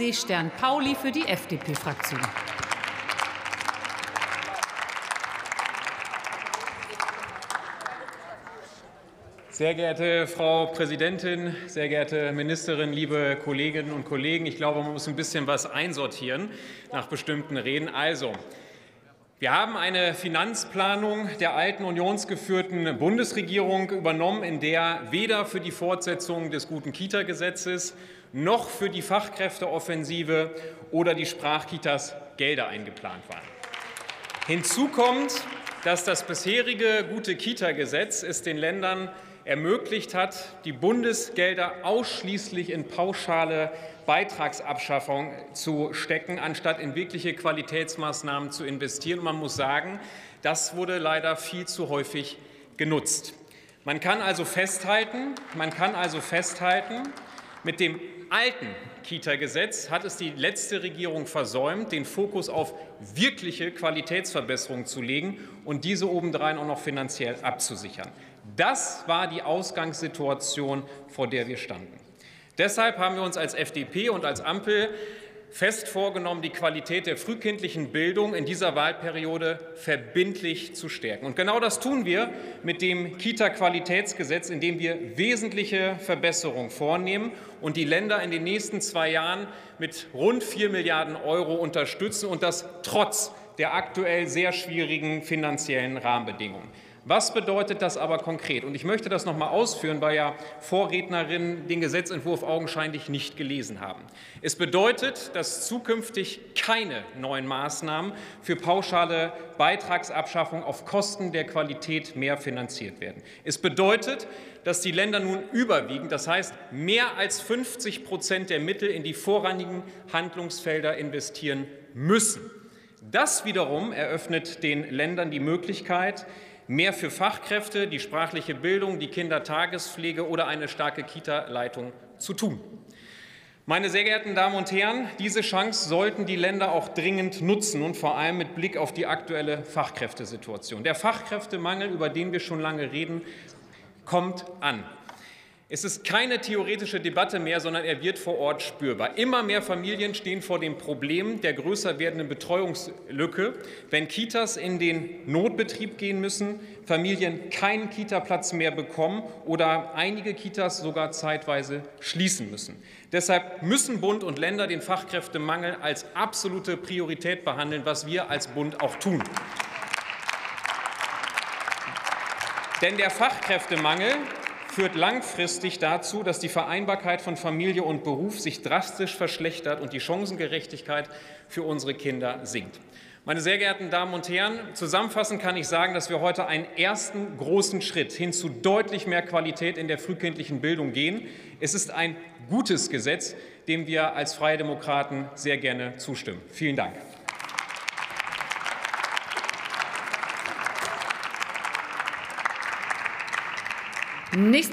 Seestern Pauli für die FDP-Fraktion. Sehr geehrte Frau Präsidentin, sehr geehrte Ministerin, liebe Kolleginnen und Kollegen, ich glaube, man muss ein bisschen was einsortieren nach bestimmten Reden. Also, wir haben eine Finanzplanung der alten unionsgeführten Bundesregierung übernommen, in der weder für die Fortsetzung des guten Kita-Gesetzes noch für die Fachkräfteoffensive oder die Sprachkitas Gelder eingeplant waren. Hinzu kommt, dass das bisherige gute Kita-Gesetz es den Ländern ermöglicht hat, die Bundesgelder ausschließlich in pauschale Beitragsabschaffung zu stecken, anstatt in wirkliche Qualitätsmaßnahmen zu investieren. Man muss sagen, das wurde leider viel zu häufig genutzt. Man kann also festhalten, man kann also festhalten, mit dem alten Kita-Gesetz hat es die letzte Regierung versäumt, den Fokus auf wirkliche Qualitätsverbesserungen zu legen und diese obendrein auch noch finanziell abzusichern. Das war die Ausgangssituation, vor der wir standen. Deshalb haben wir uns als FDP und als Ampel fest vorgenommen, die Qualität der frühkindlichen Bildung in dieser Wahlperiode verbindlich zu stärken. Und genau das tun wir mit dem Kita-Qualitätsgesetz, in dem wir wesentliche Verbesserungen vornehmen und die Länder in den nächsten zwei Jahren mit rund vier Milliarden Euro unterstützen und das trotz der aktuell sehr schwierigen finanziellen Rahmenbedingungen. Was bedeutet das aber konkret? Und ich möchte das noch mal ausführen, weil ja Vorrednerinnen den Gesetzentwurf augenscheinlich nicht gelesen haben. Es bedeutet, dass zukünftig keine neuen Maßnahmen für pauschale Beitragsabschaffung auf Kosten der Qualität mehr finanziert werden. Es bedeutet, dass die Länder nun überwiegend, das heißt mehr als 50 Prozent der Mittel in die vorrangigen Handlungsfelder investieren müssen. Das wiederum eröffnet den Ländern die Möglichkeit, mehr für Fachkräfte, die sprachliche Bildung, die Kindertagespflege oder eine starke Kita-Leitung zu tun. Meine sehr geehrten Damen und Herren, diese Chance sollten die Länder auch dringend nutzen und vor allem mit Blick auf die aktuelle Fachkräftesituation. Der Fachkräftemangel, über den wir schon lange reden, kommt an. Es ist keine theoretische Debatte mehr, sondern er wird vor Ort spürbar. Immer mehr Familien stehen vor dem Problem der größer werdenden Betreuungslücke, wenn Kitas in den Notbetrieb gehen müssen, Familien keinen Kitaplatz mehr bekommen oder einige Kitas sogar zeitweise schließen müssen. Deshalb müssen Bund und Länder den Fachkräftemangel als absolute Priorität behandeln, was wir als Bund auch tun. Denn der Fachkräftemangel führt langfristig dazu, dass die Vereinbarkeit von Familie und Beruf sich drastisch verschlechtert und die Chancengerechtigkeit für unsere Kinder sinkt. Meine sehr geehrten Damen und Herren, zusammenfassend kann ich sagen, dass wir heute einen ersten großen Schritt hin zu deutlich mehr Qualität in der frühkindlichen Bildung gehen. Es ist ein gutes Gesetz, dem wir als Freie Demokraten sehr gerne zustimmen. Vielen Dank. Nächste